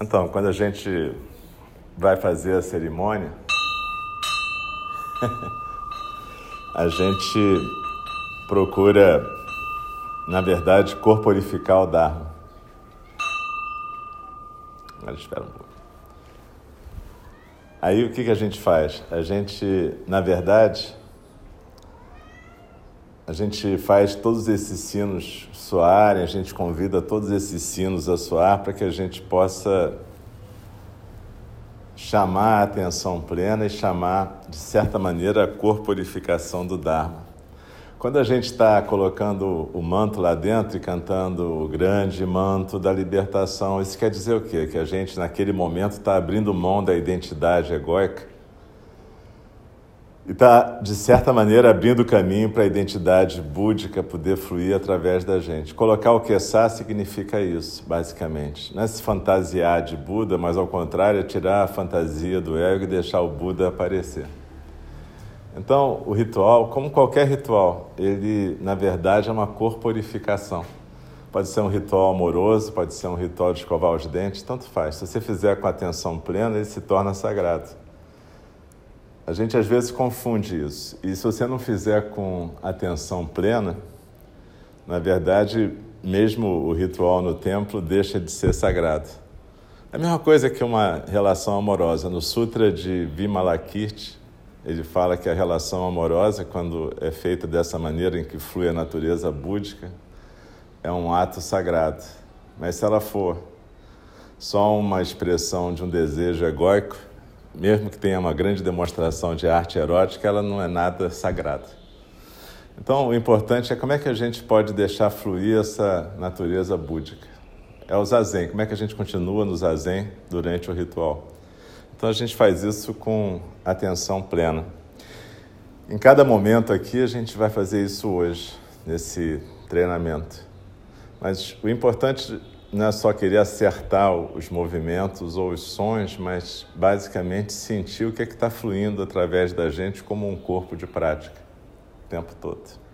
Então, quando a gente vai fazer a cerimônia, a gente procura, na verdade, corporificar o Dharma. Agora espera um pouco. Aí o que, que a gente faz? A gente, na verdade, a gente faz todos esses sinos soarem, a gente convida todos esses sinos a soar para que a gente possa chamar a atenção plena e chamar, de certa maneira, a corporificação do Dharma. Quando a gente está colocando o manto lá dentro e cantando o grande manto da libertação, isso quer dizer o quê? Que a gente, naquele momento, está abrindo mão da identidade egóica e está, de certa maneira, abrindo o caminho para a identidade búdica poder fluir através da gente. Colocar o Kessá significa isso, basicamente. Não é se fantasiar de Buda, mas ao contrário, é tirar a fantasia do ego e deixar o Buda aparecer. Então, o ritual, como qualquer ritual, ele, na verdade, é uma corporificação. Pode ser um ritual amoroso, pode ser um ritual de escovar os dentes, tanto faz. Se você fizer com atenção plena, ele se torna sagrado. A gente às vezes confunde isso. E se você não fizer com atenção plena, na verdade, mesmo o ritual no templo deixa de ser sagrado. É a mesma coisa que uma relação amorosa. No Sutra de Vimalakirti, ele fala que a relação amorosa, quando é feita dessa maneira em que flui a natureza búdica, é um ato sagrado. Mas se ela for só uma expressão de um desejo egóico, mesmo que tenha uma grande demonstração de arte erótica, ela não é nada sagrada. Então, o importante é como é que a gente pode deixar fluir essa natureza búdica. É o zazen, como é que a gente continua no zazen durante o ritual. Então, a gente faz isso com atenção plena. Em cada momento aqui, a gente vai fazer isso hoje, nesse treinamento. Mas o importante não é só querer acertar os movimentos ou os sons, mas basicamente sentir o que é está fluindo através da gente como um corpo de prática o tempo todo.